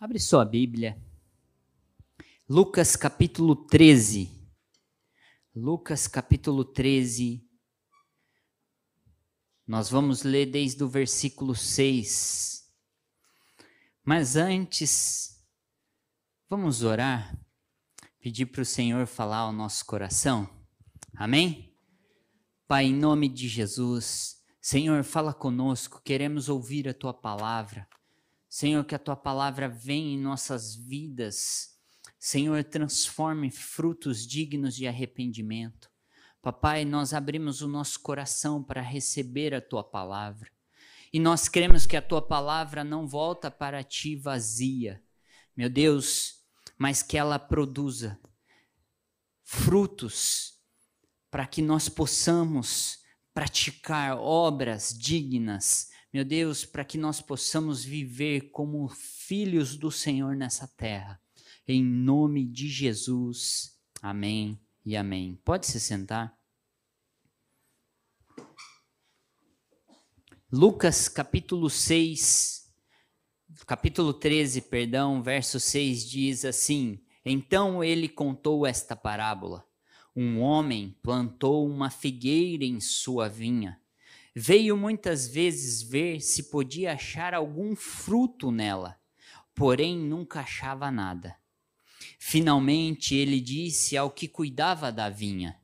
Abre sua Bíblia. Lucas capítulo 13. Lucas capítulo 13. Nós vamos ler desde o versículo 6. Mas antes, vamos orar, pedir para o Senhor falar ao nosso coração. Amém? Pai, em nome de Jesus, Senhor, fala conosco, queremos ouvir a tua palavra. Senhor, que a tua palavra venha em nossas vidas. Senhor, transforme frutos dignos de arrependimento. Papai, nós abrimos o nosso coração para receber a tua palavra. E nós cremos que a tua palavra não volta para ti vazia, meu Deus, mas que ela produza frutos para que nós possamos praticar obras dignas meu Deus, para que nós possamos viver como filhos do Senhor nessa terra. Em nome de Jesus. Amém e amém. Pode se sentar. Lucas capítulo 6, capítulo 13, perdão, verso 6 diz assim: Então ele contou esta parábola. Um homem plantou uma figueira em sua vinha Veio muitas vezes ver se podia achar algum fruto nela, porém nunca achava nada. Finalmente ele disse ao que cuidava da vinha: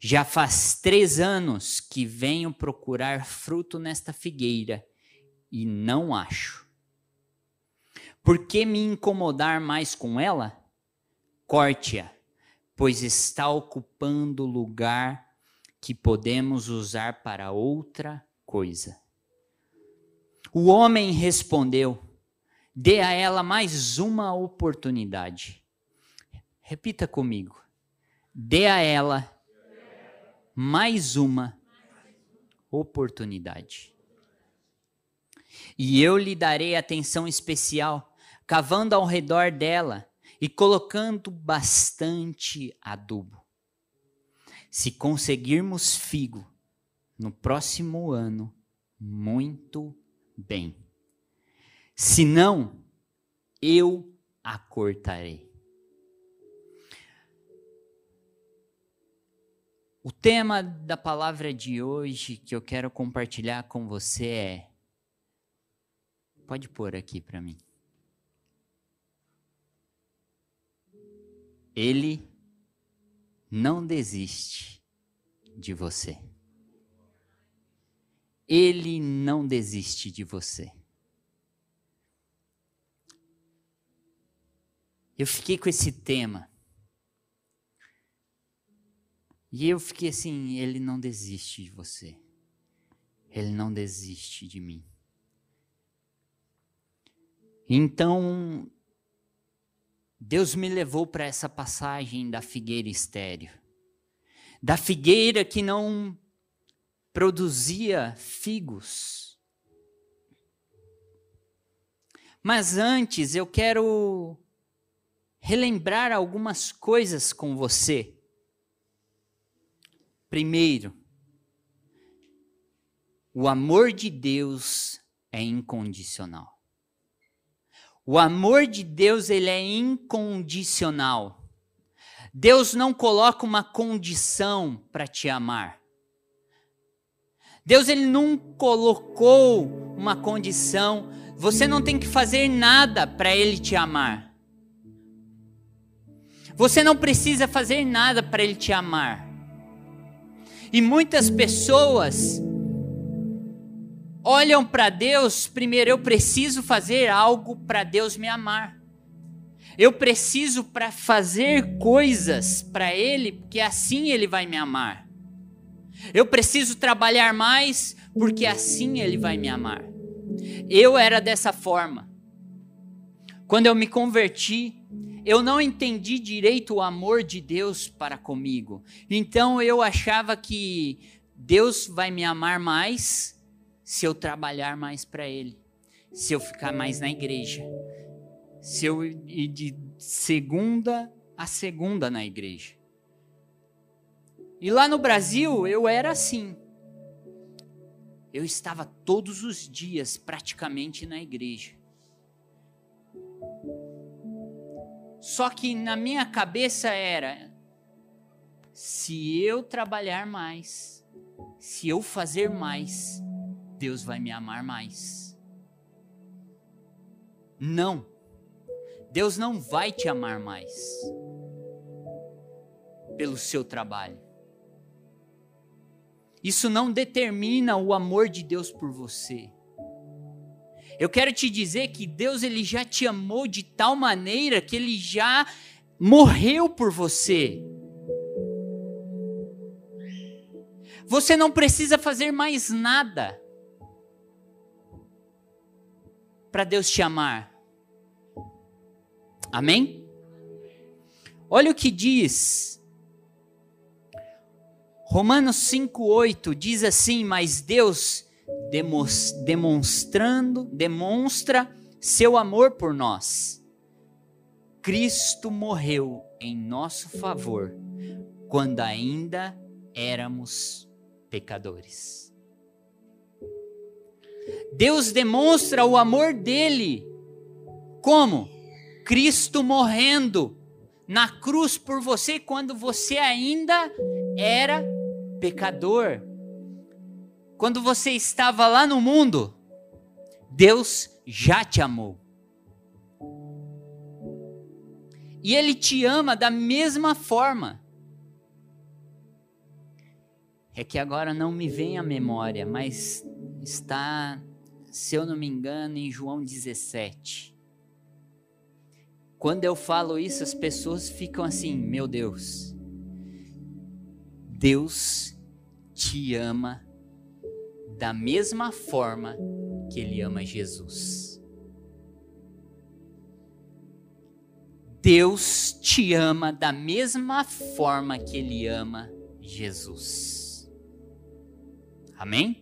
Já faz três anos que venho procurar fruto nesta figueira e não acho. Por que me incomodar mais com ela? Corte-a, pois está ocupando lugar que podemos usar para outra coisa. O homem respondeu: dê a ela mais uma oportunidade. Repita comigo: dê a ela mais uma oportunidade. E eu lhe darei atenção especial, cavando ao redor dela e colocando bastante adubo. Se conseguirmos figo no próximo ano, muito bem. Se não, eu a cortarei. O tema da palavra de hoje que eu quero compartilhar com você é. Pode pôr aqui para mim. Ele não desiste de você. Ele não desiste de você. Eu fiquei com esse tema. E eu fiquei assim: ele não desiste de você. Ele não desiste de mim. Então, Deus me levou para essa passagem da figueira estéreo. Da figueira que não produzia figos. Mas antes eu quero relembrar algumas coisas com você. Primeiro, o amor de Deus é incondicional. O amor de Deus ele é incondicional. Deus não coloca uma condição para te amar. Deus ele não colocou uma condição. Você não tem que fazer nada para ele te amar. Você não precisa fazer nada para ele te amar. E muitas pessoas olham para Deus, primeiro eu preciso fazer algo para Deus me amar. Eu preciso para fazer coisas para ele, porque assim ele vai me amar. Eu preciso trabalhar mais, porque assim ele vai me amar. Eu era dessa forma. Quando eu me converti, eu não entendi direito o amor de Deus para comigo. Então eu achava que Deus vai me amar mais se eu trabalhar mais para Ele, se eu ficar mais na igreja, se eu ir de segunda a segunda na igreja. E lá no Brasil eu era assim. Eu estava todos os dias praticamente na igreja. Só que na minha cabeça era: se eu trabalhar mais, se eu fazer mais, Deus vai me amar mais. Não. Deus não vai te amar mais pelo seu trabalho. Isso não determina o amor de Deus por você. Eu quero te dizer que Deus ele já te amou de tal maneira que ele já morreu por você. Você não precisa fazer mais nada para Deus te amar. Amém? Olha o que diz Romanos 5:8 diz assim: "Mas Deus demonstrando, demonstra seu amor por nós. Cristo morreu em nosso favor quando ainda éramos pecadores. Deus demonstra o amor dele como Cristo morrendo na cruz por você quando você ainda era pecador. Quando você estava lá no mundo, Deus já te amou. E Ele te ama da mesma forma. É que agora não me vem à memória, mas está, se eu não me engano, em João 17. Quando eu falo isso, as pessoas ficam assim: meu Deus, Deus te ama da mesma forma que Ele ama Jesus. Deus te ama da mesma forma que Ele ama Jesus. Amém?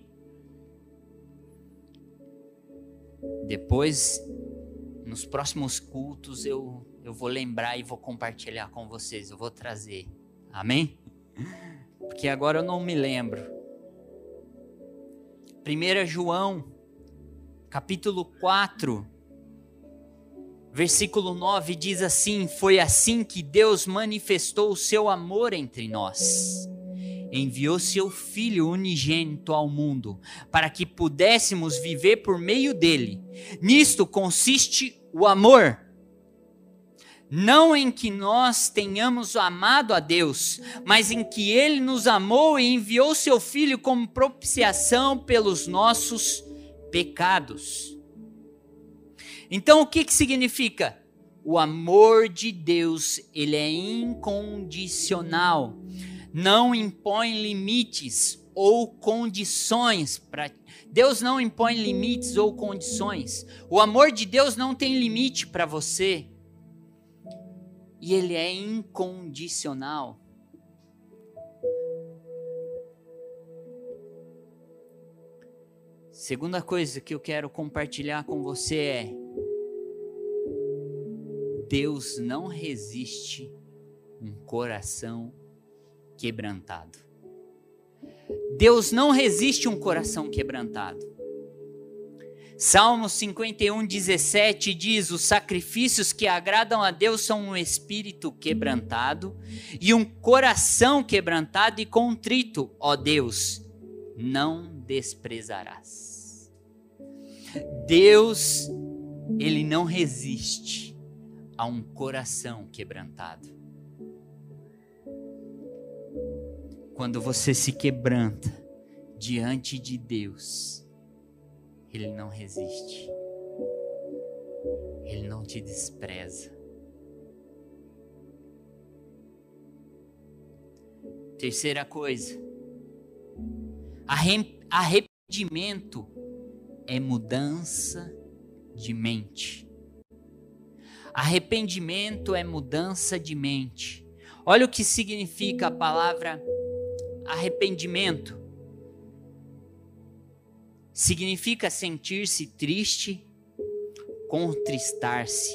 Depois, nos próximos cultos, eu, eu vou lembrar e vou compartilhar com vocês. Eu vou trazer. Amém? porque agora eu não me lembro. 1 João, capítulo 4, versículo 9 diz assim: Foi assim que Deus manifestou o seu amor entre nós. Enviou seu Filho unigênito ao mundo, para que pudéssemos viver por meio dele. Nisto consiste o amor não em que nós tenhamos amado a Deus, mas em que Ele nos amou e enviou Seu Filho como propiciação pelos nossos pecados. Então, o que, que significa? O amor de Deus, ele é incondicional, não impõe limites ou condições para Deus não impõe limites ou condições. O amor de Deus não tem limite para você e ele é incondicional. Segunda coisa que eu quero compartilhar com você é: Deus não resiste um coração quebrantado. Deus não resiste um coração quebrantado. Salmo 51, 17 diz: Os sacrifícios que agradam a Deus são um espírito quebrantado e um coração quebrantado e contrito, ó Deus, não desprezarás. Deus, ele não resiste a um coração quebrantado. Quando você se quebranta diante de Deus, ele não resiste. Ele não te despreza. Terceira coisa, arrependimento é mudança de mente. Arrependimento é mudança de mente. Olha o que significa a palavra arrependimento arrependimento significa sentir-se triste, contristar-se.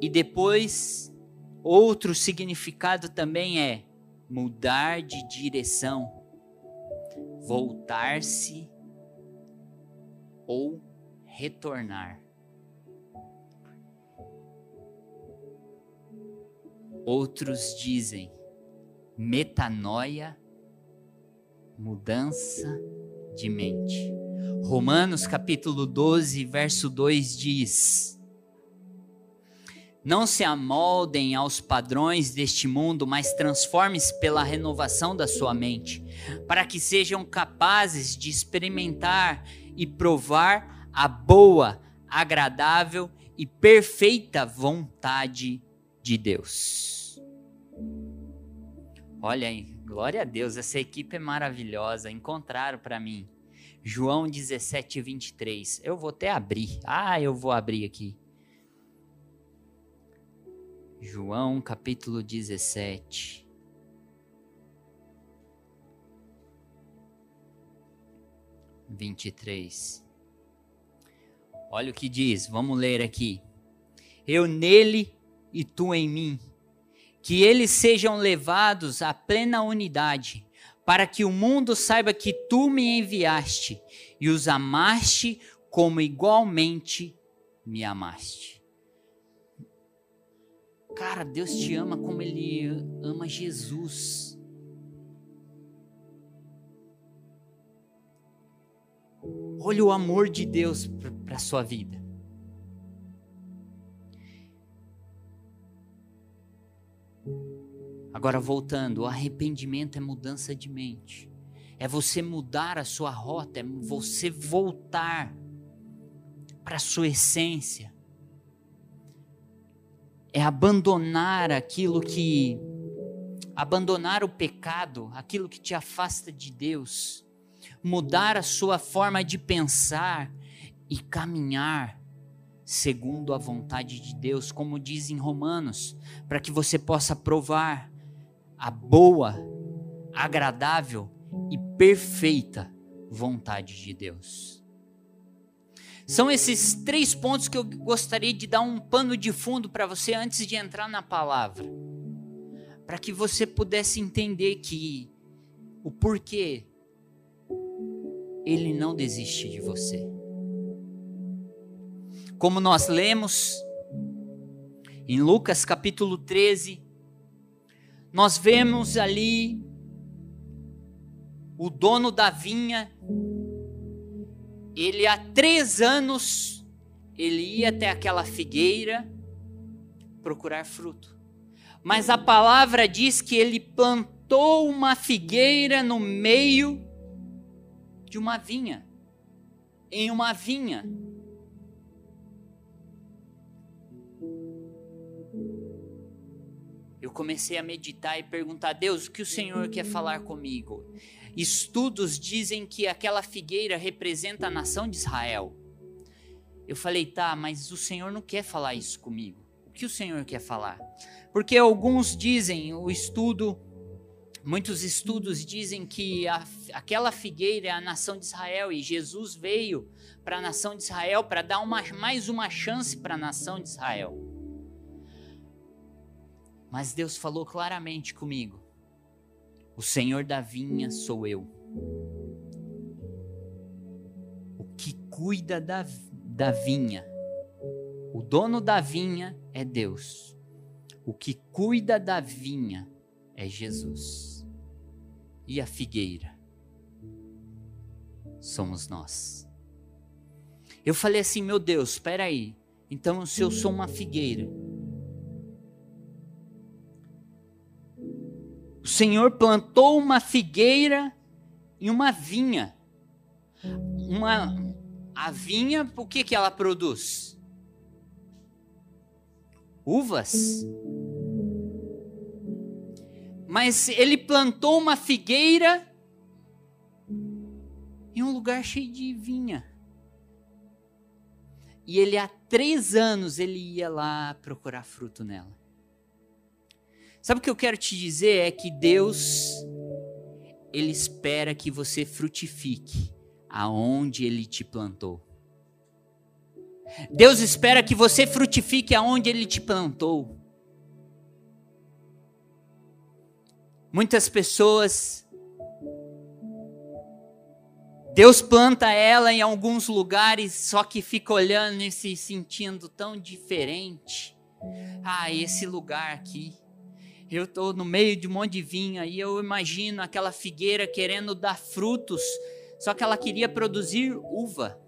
E depois, outro significado também é mudar de direção, voltar-se ou retornar. Outros dizem metanoia, mudança de mente. Romanos capítulo 12, verso 2 diz: Não se amoldem aos padrões deste mundo, mas transforme-se pela renovação da sua mente, para que sejam capazes de experimentar e provar a boa, agradável e perfeita vontade de Deus. Olha aí, glória a Deus, essa equipe é maravilhosa. Encontraram para mim. João 17, 23. Eu vou até abrir. Ah, eu vou abrir aqui. João capítulo 17. Vinte e três. Olha o que diz, vamos ler aqui. Eu nele e tu em mim, que eles sejam levados à plena unidade, para que o mundo saiba que tu me enviaste e os amaste como igualmente me amaste. Cara, Deus te ama como Ele ama Jesus. Olha o amor de Deus para a sua vida. Agora voltando, o arrependimento é mudança de mente. É você mudar a sua rota, é você voltar para a sua essência. É abandonar aquilo que abandonar o pecado, aquilo que te afasta de Deus mudar a sua forma de pensar e caminhar segundo a vontade de Deus, como diz em Romanos, para que você possa provar a boa, agradável e perfeita vontade de Deus. São esses três pontos que eu gostaria de dar um pano de fundo para você antes de entrar na palavra, para que você pudesse entender que o porquê ele não desiste de você. Como nós lemos em Lucas capítulo 13, nós vemos ali o dono da vinha, ele há três anos, ele ia até aquela figueira procurar fruto. Mas a palavra diz que ele plantou uma figueira no meio de uma vinha. Em uma vinha. Eu comecei a meditar e perguntar: Deus, o que o Senhor quer falar comigo? Estudos dizem que aquela figueira representa a nação de Israel. Eu falei, tá, mas o Senhor não quer falar isso comigo. O que o Senhor quer falar? Porque alguns dizem, o estudo Muitos estudos dizem que a, aquela figueira é a nação de Israel e Jesus veio para a nação de Israel para dar uma, mais uma chance para a nação de Israel. Mas Deus falou claramente comigo: o Senhor da vinha sou eu. O que cuida da, da vinha, o dono da vinha é Deus. O que cuida da vinha é Jesus e a figueira somos nós. Eu falei assim, meu Deus, espera aí. Então, se eu sou uma figueira, o Senhor plantou uma figueira em uma vinha. Uma a vinha, o que que ela produz? Uvas mas ele plantou uma figueira em um lugar cheio de vinha. E ele há três anos ele ia lá procurar fruto nela. Sabe o que eu quero te dizer é que Deus ele espera que você frutifique aonde ele te plantou. Deus espera que você frutifique aonde ele te plantou. Muitas pessoas Deus planta ela em alguns lugares, só que fica olhando e se sentindo tão diferente. Ah, esse lugar aqui. Eu estou no meio de um monte de vinha e eu imagino aquela figueira querendo dar frutos, só que ela queria produzir uva.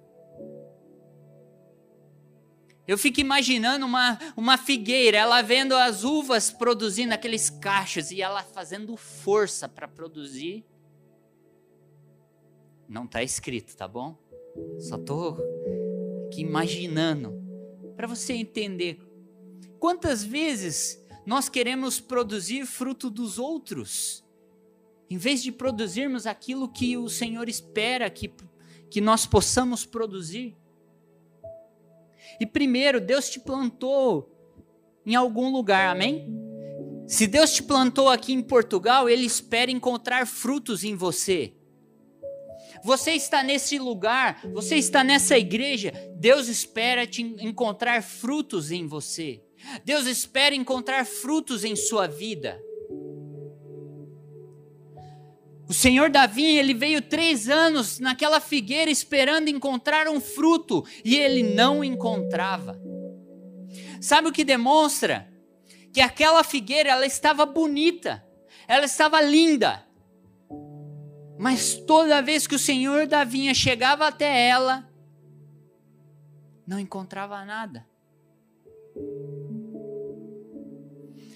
Eu fico imaginando uma, uma figueira, ela vendo as uvas produzindo aqueles cachos e ela fazendo força para produzir. Não está escrito, tá bom? Só estou aqui imaginando para você entender quantas vezes nós queremos produzir fruto dos outros, em vez de produzirmos aquilo que o Senhor espera que, que nós possamos produzir. E primeiro, Deus te plantou em algum lugar, amém? Se Deus te plantou aqui em Portugal, Ele espera encontrar frutos em você. Você está nesse lugar, você está nessa igreja, Deus espera te encontrar frutos em você. Deus espera encontrar frutos em sua vida. O Senhor Davi, ele veio três anos naquela figueira esperando encontrar um fruto e ele não encontrava. Sabe o que demonstra? Que aquela figueira, ela estava bonita, ela estava linda. Mas toda vez que o Senhor da vinha chegava até ela, não encontrava nada.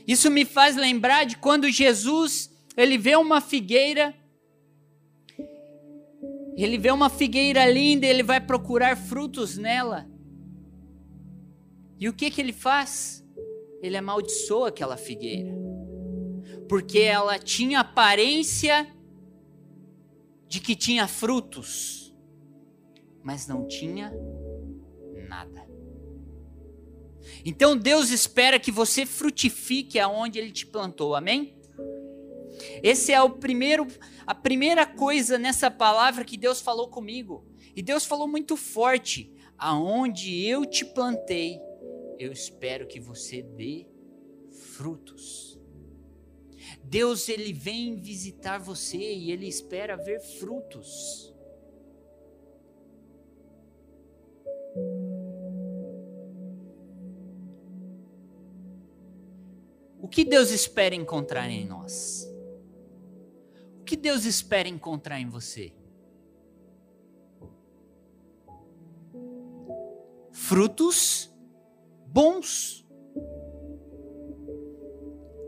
Isso me faz lembrar de quando Jesus, ele vê uma figueira, ele vê uma figueira linda, ele vai procurar frutos nela. E o que que ele faz? Ele amaldiçoa aquela figueira. Porque ela tinha aparência de que tinha frutos, mas não tinha Então Deus espera que você frutifique aonde Ele te plantou, amém? Esse é o primeiro, a primeira coisa nessa palavra que Deus falou comigo. E Deus falou muito forte: aonde eu te plantei, eu espero que você dê frutos. Deus ele vem visitar você e ele espera ver frutos. Que Deus espera encontrar em nós? O que Deus espera encontrar em você? Frutos bons.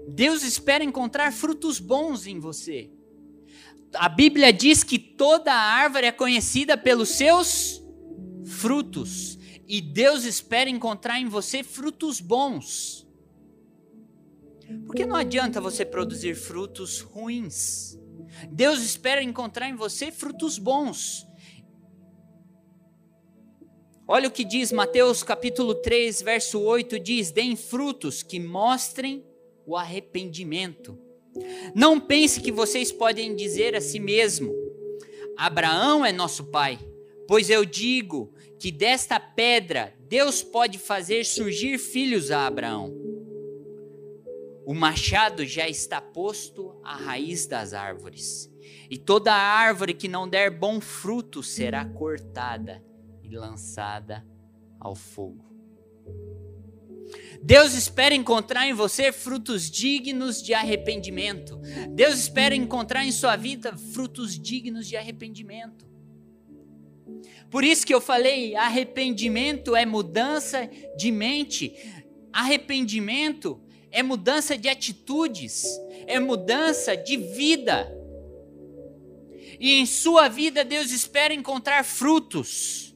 Deus espera encontrar frutos bons em você. A Bíblia diz que toda árvore é conhecida pelos seus frutos. E Deus espera encontrar em você frutos bons. Porque não adianta você produzir frutos ruins. Deus espera encontrar em você frutos bons. Olha o que diz Mateus capítulo 3, verso 8: diz: Deem frutos que mostrem o arrependimento. Não pense que vocês podem dizer a si mesmo: Abraão é nosso pai, pois eu digo que desta pedra Deus pode fazer surgir filhos a Abraão. O machado já está posto à raiz das árvores, e toda árvore que não der bom fruto será cortada e lançada ao fogo. Deus espera encontrar em você frutos dignos de arrependimento. Deus espera encontrar em sua vida frutos dignos de arrependimento. Por isso que eu falei, arrependimento é mudança de mente. Arrependimento é mudança de atitudes, é mudança de vida. E em sua vida Deus espera encontrar frutos.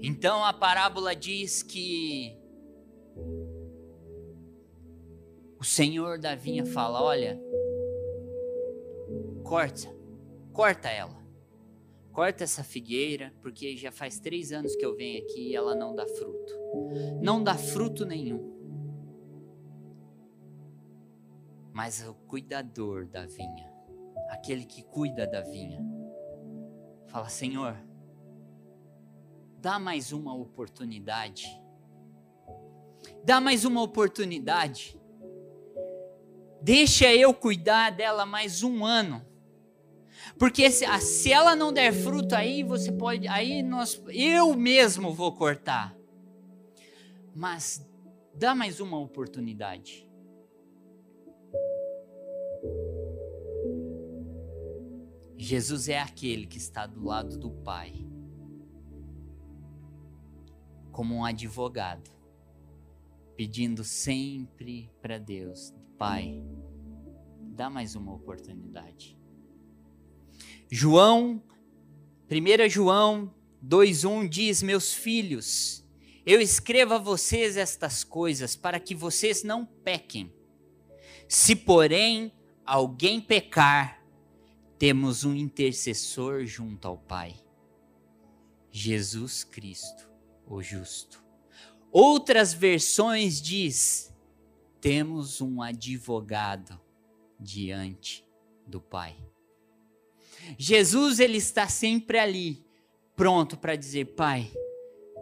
Então a parábola diz que o Senhor da vinha fala: olha, corta, corta ela corta essa figueira, porque já faz três anos que eu venho aqui e ela não dá fruto. Não dá fruto nenhum. Mas o cuidador da vinha, aquele que cuida da vinha, fala: Senhor, dá mais uma oportunidade. Dá mais uma oportunidade. Deixa eu cuidar dela mais um ano Porque se, se ela não der fruto aí, você pode, aí nós, eu mesmo vou cortar. Mas dá mais uma oportunidade. Jesus é aquele que está do lado do Pai, como um advogado, pedindo sempre para Deus: Pai, dá mais uma oportunidade. João, 1 João 2,1 diz: Meus filhos, eu escrevo a vocês estas coisas para que vocês não pequem. Se, porém, alguém pecar, temos um intercessor junto ao Pai, Jesus Cristo, o justo. Outras versões diz: temos um advogado diante do Pai. Jesus ele está sempre ali, pronto para dizer: Pai,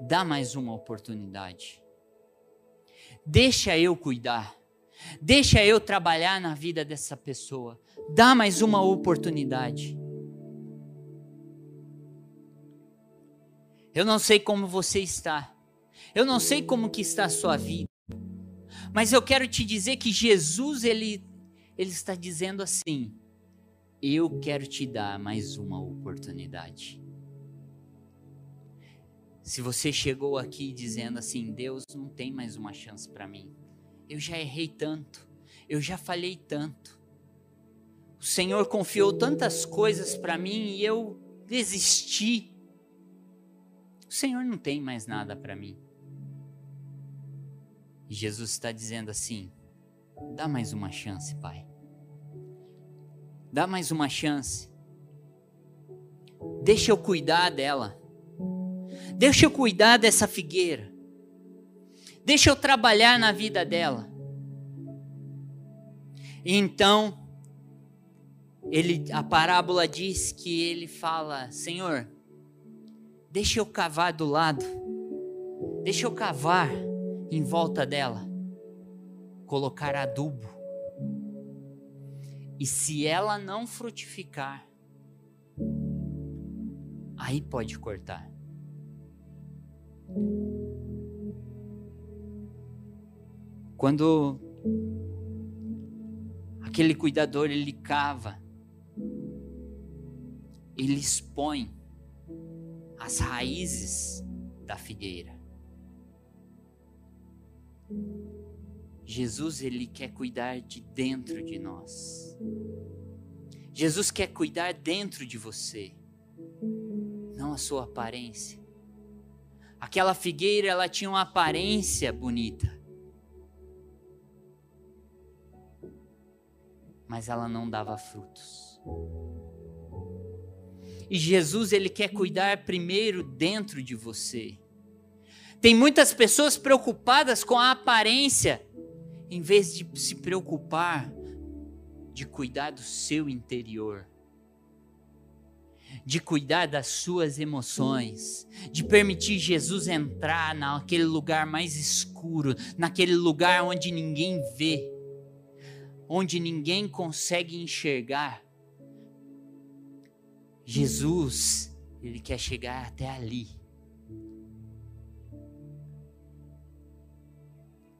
dá mais uma oportunidade. Deixa eu cuidar. Deixa eu trabalhar na vida dessa pessoa. Dá mais uma oportunidade. Eu não sei como você está. Eu não sei como que está a sua vida. Mas eu quero te dizer que Jesus ele ele está dizendo assim: Eu quero te dar mais uma oportunidade. Se você chegou aqui dizendo assim: Deus não tem mais uma chance para mim. Eu já errei tanto. Eu já falhei tanto. O Senhor confiou tantas coisas para mim e eu desisti. O Senhor não tem mais nada para mim. E Jesus está dizendo assim: dá mais uma chance, Pai. Dá mais uma chance. Deixa eu cuidar dela. Deixa eu cuidar dessa figueira. Deixa eu trabalhar na vida dela. Então, ele, a parábola diz que ele fala: Senhor, deixa eu cavar do lado, deixa eu cavar em volta dela, colocar adubo. E se ela não frutificar, aí pode cortar. Quando aquele cuidador ele cava, ele expõe as raízes da figueira. Jesus ele quer cuidar de dentro de nós. Jesus quer cuidar dentro de você, não a sua aparência. Aquela figueira ela tinha uma aparência bonita, mas ela não dava frutos. E Jesus ele quer cuidar primeiro dentro de você. Tem muitas pessoas preocupadas com a aparência, em vez de se preocupar de cuidar do seu interior, de cuidar das suas emoções, de permitir Jesus entrar naquele lugar mais escuro, naquele lugar onde ninguém vê, onde ninguém consegue enxergar. Jesus, ele quer chegar até ali.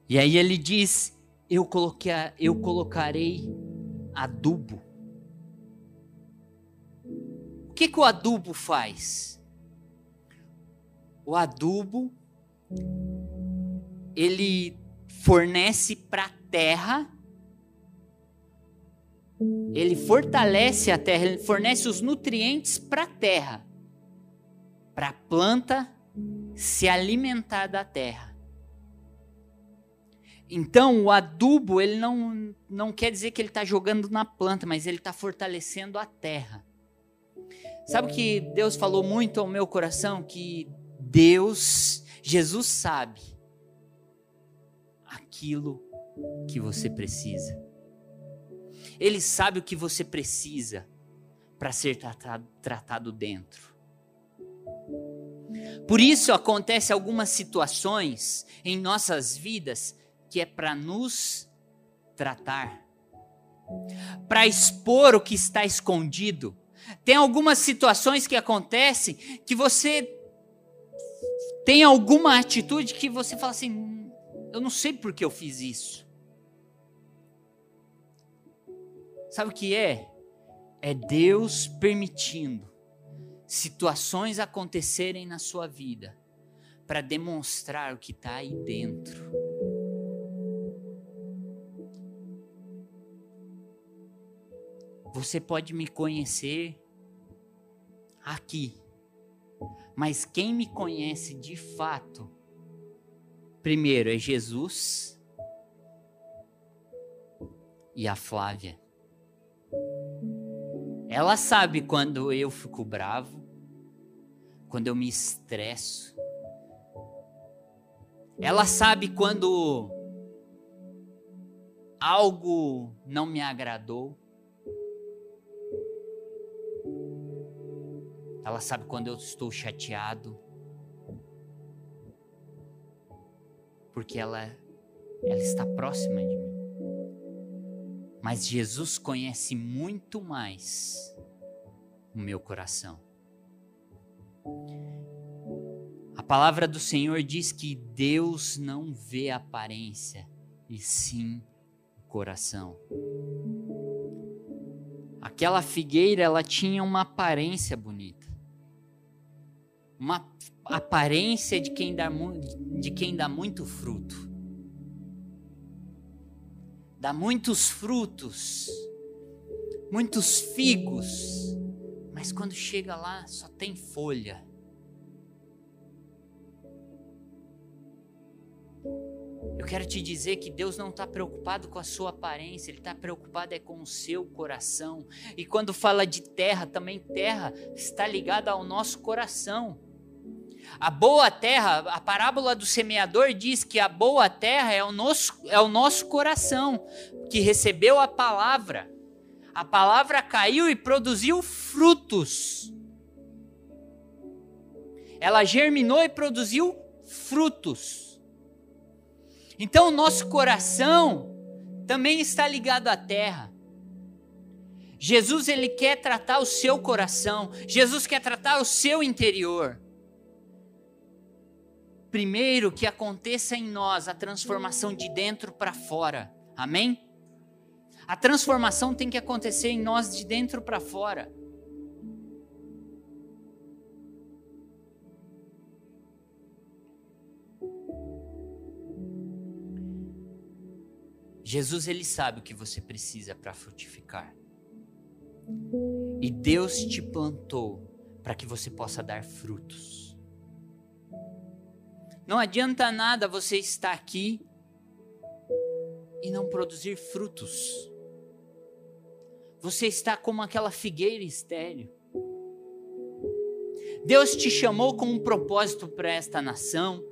E aí ele diz: Eu, coloquei, eu colocarei adubo. O que, que o adubo faz? O adubo ele fornece para a terra, ele fortalece a terra, ele fornece os nutrientes para a terra, para a planta se alimentar da terra. Então, o adubo, ele não, não quer dizer que ele está jogando na planta, mas ele está fortalecendo a terra. Sabe que Deus falou muito ao meu coração? Que Deus, Jesus sabe aquilo que você precisa. Ele sabe o que você precisa para ser tratado, tratado dentro. Por isso acontece algumas situações em nossas vidas que é para nos tratar, para expor o que está escondido, Tem algumas situações que acontecem que você tem alguma atitude que você fala assim: eu não sei por que eu fiz isso. Sabe o que é? É Deus permitindo situações acontecerem na sua vida para demonstrar o que está aí dentro. Você pode me conhecer aqui, mas quem me conhece de fato, primeiro é Jesus e a Flávia. Ela sabe quando eu fico bravo, quando eu me estresso. Ela sabe quando algo não me agradou. Ela sabe quando eu estou chateado. Porque ela, ela está próxima de mim. Mas Jesus conhece muito mais o meu coração. A palavra do Senhor diz que Deus não vê a aparência, e sim o coração. Aquela figueira, ela tinha uma aparência bonita. Uma aparência de quem dá, de quem dá muito fruto dá muitos frutos, muitos figos, mas quando chega lá só tem folha. Eu quero te dizer que Deus não está preocupado com a sua aparência, Ele está preocupado é com o seu coração. E quando fala de terra, também terra está ligada ao nosso coração. A boa terra, a parábola do semeador diz que a boa terra é o nosso, é o nosso coração, que recebeu a palavra. A palavra caiu e produziu frutos. Ela germinou e produziu frutos. Então, o nosso coração também está ligado à terra. Jesus ele quer tratar o seu coração. Jesus quer tratar o seu interior primeiro que aconteça em nós a transformação de dentro para fora. Amém? A transformação tem que acontecer em nós de dentro para fora. Jesus ele sabe o que você precisa para frutificar. E Deus te plantou para que você possa dar frutos. Não adianta nada você estar aqui e não produzir frutos. Você está como aquela figueira estéreo. Deus te chamou com um propósito para esta nação.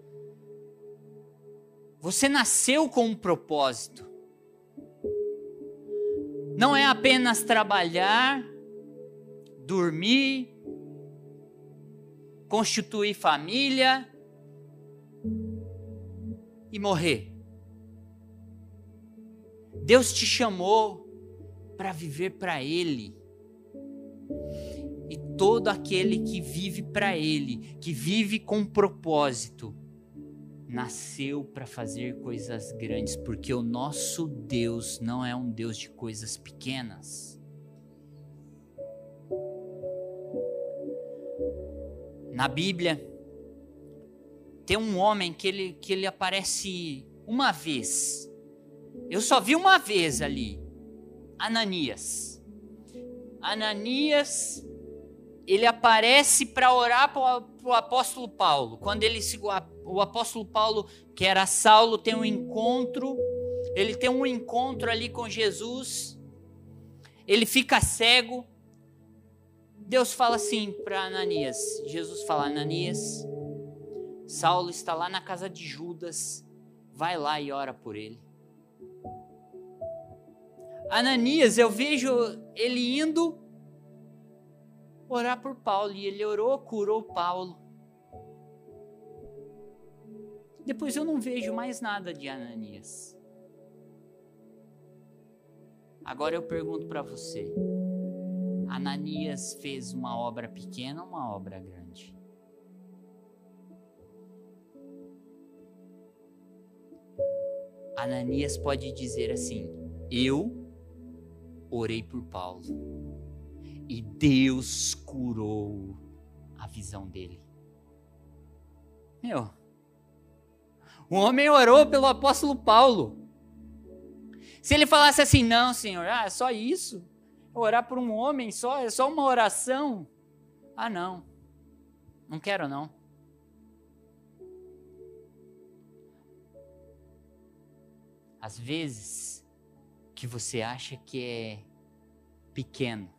Você nasceu com um propósito. Não é apenas trabalhar, dormir, constituir família, e morrer. Deus te chamou para viver para Ele. E todo aquele que vive para Ele, que vive com propósito, nasceu para fazer coisas grandes, porque o nosso Deus não é um Deus de coisas pequenas. Na Bíblia, tem um homem que ele, que ele aparece uma vez. Eu só vi uma vez ali. Ananias. Ananias, ele aparece para orar para o apóstolo Paulo. Quando ele o apóstolo Paulo, que era Saulo, tem um encontro. Ele tem um encontro ali com Jesus. Ele fica cego. Deus fala assim para Ananias. Jesus fala: Ananias, Saulo está lá na casa de Judas, vai lá e ora por ele. Ananias, eu vejo ele indo orar por Paulo, e ele orou, curou Paulo. Depois eu não vejo mais nada de Ananias. Agora eu pergunto para você: Ananias fez uma obra pequena ou uma obra grande? Ananias pode dizer assim: Eu orei por Paulo e Deus curou a visão dele. Meu, o homem orou pelo apóstolo Paulo. Se ele falasse assim, não, senhor, ah, é só isso? Orar por um homem só, é só uma oração? Ah, não, não quero não. Às vezes, que você acha que é pequeno,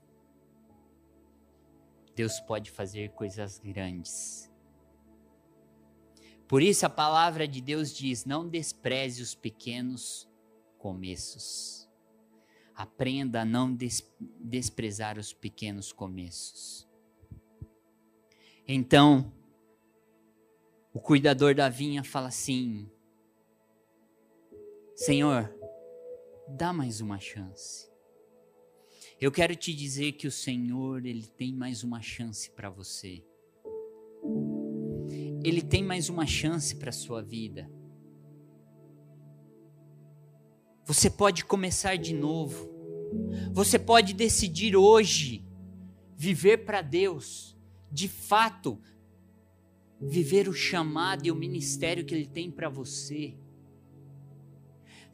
Deus pode fazer coisas grandes. Por isso a palavra de Deus diz: não despreze os pequenos começos. Aprenda a não des desprezar os pequenos começos. Então, o cuidador da vinha fala assim: Senhor, dá mais uma chance. Eu quero te dizer que o Senhor, ele tem mais uma chance para você. Ele tem mais uma chance para sua vida. Você pode começar de novo. Você pode decidir hoje viver para Deus, de fato, viver o chamado e o ministério que Ele tem para você.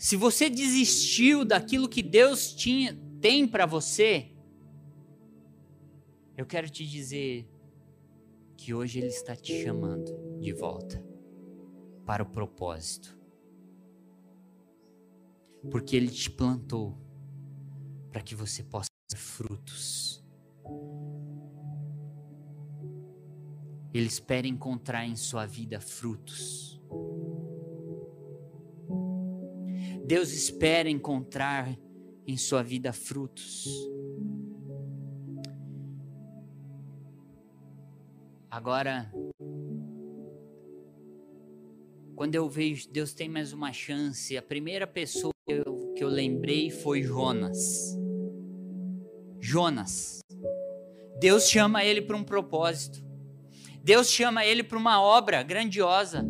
Se você desistiu daquilo que Deus tinha, tem para você, eu quero te dizer que hoje Ele está te chamando de volta para o propósito. Porque Ele te plantou para que você possa ter frutos. Ele espera encontrar em sua vida frutos. Deus espera encontrar em sua vida frutos. Agora, quando eu vejo Deus tem mais uma chance, a primeira pessoa que eu, que eu lembrei foi Jonas. Jonas. Deus chama ele para um propósito. Deus chama ele para uma obra grandiosa.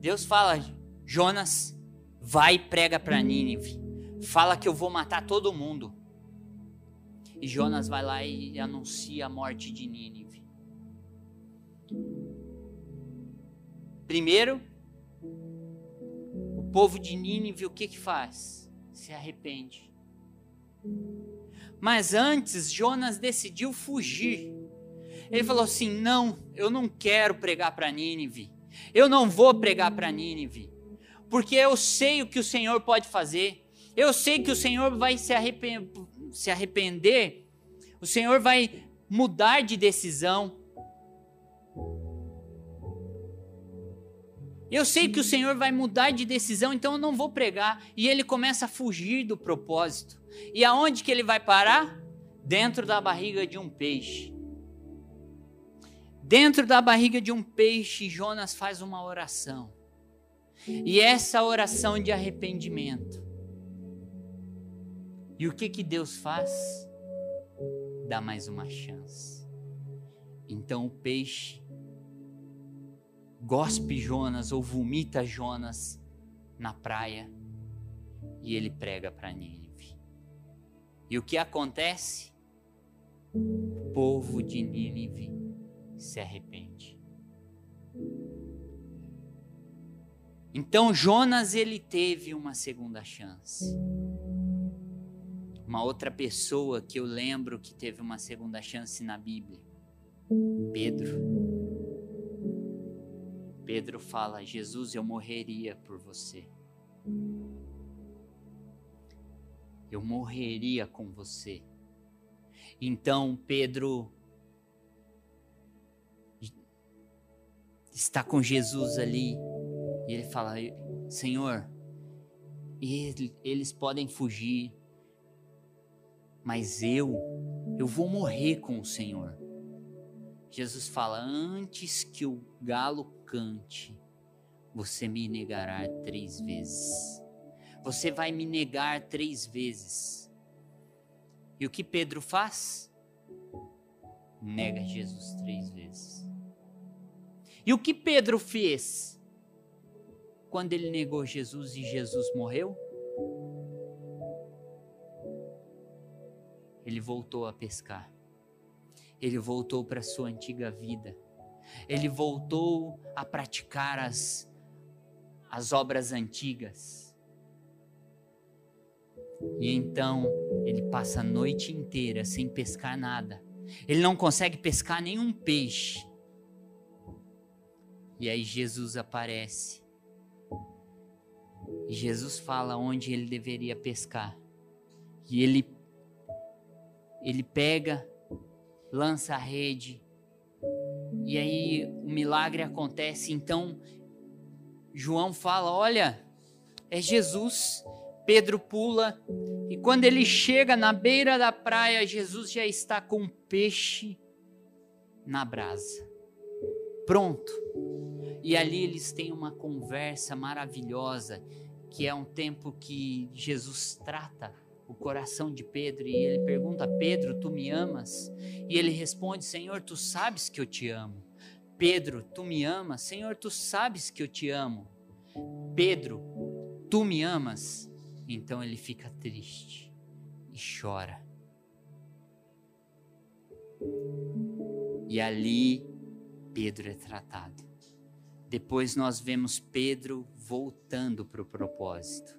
Deus fala: Jonas, vai e prega para Nínive fala que eu vou matar todo mundo. E Jonas vai lá e anuncia a morte de Nínive. Primeiro, o povo de Nínive o que que faz? Se arrepende. Mas antes, Jonas decidiu fugir. Ele falou assim: Não, eu não quero pregar para Nínive. Eu não vou pregar para Nínive. Porque eu sei o que o Senhor pode fazer. Eu sei que o Senhor vai se arrepender, se arrepender, o Senhor vai mudar de decisão. Eu sei que o Senhor vai mudar de decisão, então eu não vou pregar. E ele começa a fugir do propósito. E aonde que ele vai parar? Dentro da barriga de um peixe. Dentro da barriga de um peixe, Jonas faz uma oração. E essa oração de arrependimento e o que que Deus faz? Dá mais uma chance. Então o peixe gospe Jonas ou vomita Jonas na praia e ele prega para Nínive. E o que acontece? O povo de Nínive se arrepende. Então Jonas ele teve uma segunda chance. Uma outra pessoa que eu lembro que teve uma segunda chance na Bíblia. Pedro. Pedro fala: Jesus, eu morreria por você. Eu morreria com você. Então Pedro está com Jesus ali e ele fala: Senhor, eles podem fugir, mas eu, eu vou morrer com o Senhor. Jesus fala: Antes que o galo cante, você me negará três vezes. Você vai me negar três vezes. E o que Pedro faz? Nega Jesus três vezes. E o que Pedro fez quando ele negou Jesus e Jesus morreu? Ele voltou a pescar. Ele voltou para sua antiga vida. Ele voltou a praticar as, as obras antigas. E então ele passa a noite inteira sem pescar nada. Ele não consegue pescar nenhum peixe. E aí Jesus aparece. Jesus fala onde ele deveria pescar. E ele ele pega, lança a rede. E aí o milagre acontece. Então João fala: "Olha, é Jesus". Pedro pula e quando ele chega na beira da praia, Jesus já está com um peixe na brasa. Pronto. E ali eles têm uma conversa maravilhosa, que é um tempo que Jesus trata o coração de Pedro e ele pergunta: Pedro, tu me amas? E ele responde: Senhor, tu sabes que eu te amo. Pedro, tu me amas? Senhor, tu sabes que eu te amo. Pedro, tu me amas? Então ele fica triste e chora. E ali Pedro é tratado. Depois nós vemos Pedro voltando para o propósito.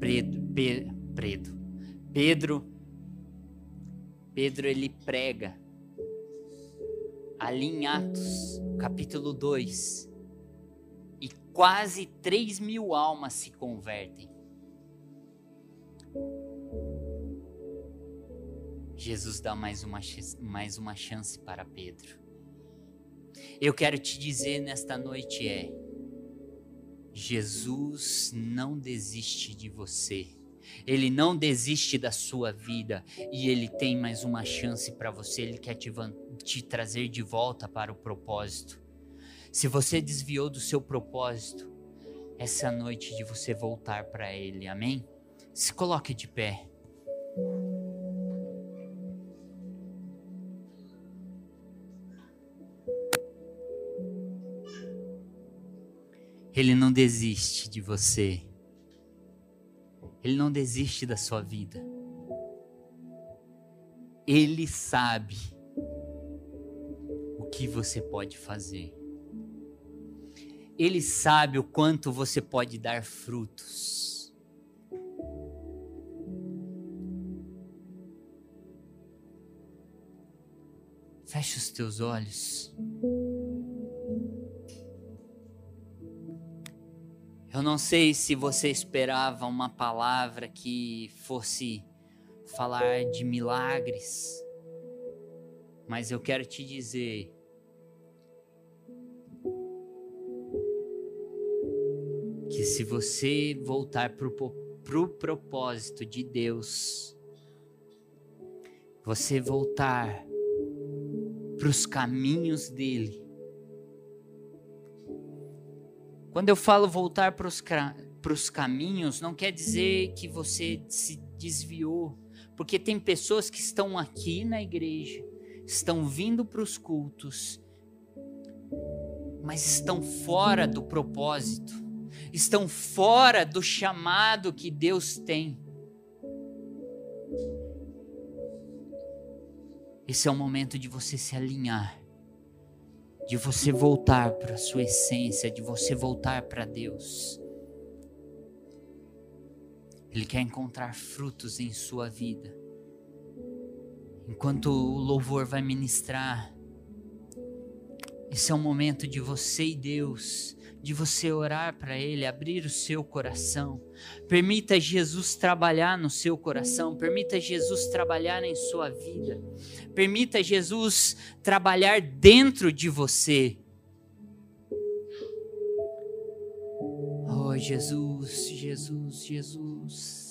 Pedro, Pedro, Pedro, Pedro ele prega ali em Atos, capítulo 2, e quase 3 mil almas se convertem. Jesus dá mais uma, mais uma chance para Pedro. Eu quero te dizer nesta noite é: Jesus não desiste de você. Ele não desiste da sua vida e ele tem mais uma chance para você. Ele quer te, te trazer de volta para o propósito. Se você desviou do seu propósito, essa noite de você voltar para ele. Amém? Se coloque de pé. Ele não desiste de você. Ele não desiste da sua vida. Ele sabe o que você pode fazer. Ele sabe o quanto você pode dar frutos. Feche os teus olhos. Eu não sei se você esperava uma palavra que fosse falar de milagres, mas eu quero te dizer que se você voltar para o pro propósito de Deus, você voltar para os caminhos dele, Quando eu falo voltar para os caminhos, não quer dizer que você se desviou, porque tem pessoas que estão aqui na igreja, estão vindo para os cultos, mas estão fora do propósito, estão fora do chamado que Deus tem. Esse é o momento de você se alinhar de você voltar para a sua essência, de você voltar para Deus. Ele quer encontrar frutos em sua vida. Enquanto o louvor vai ministrar, esse é o momento de você e Deus de você orar para Ele, abrir o seu coração. Permita Jesus trabalhar no seu coração, permita Jesus trabalhar em sua vida, permita Jesus trabalhar dentro de você. Oh, Jesus, Jesus, Jesus.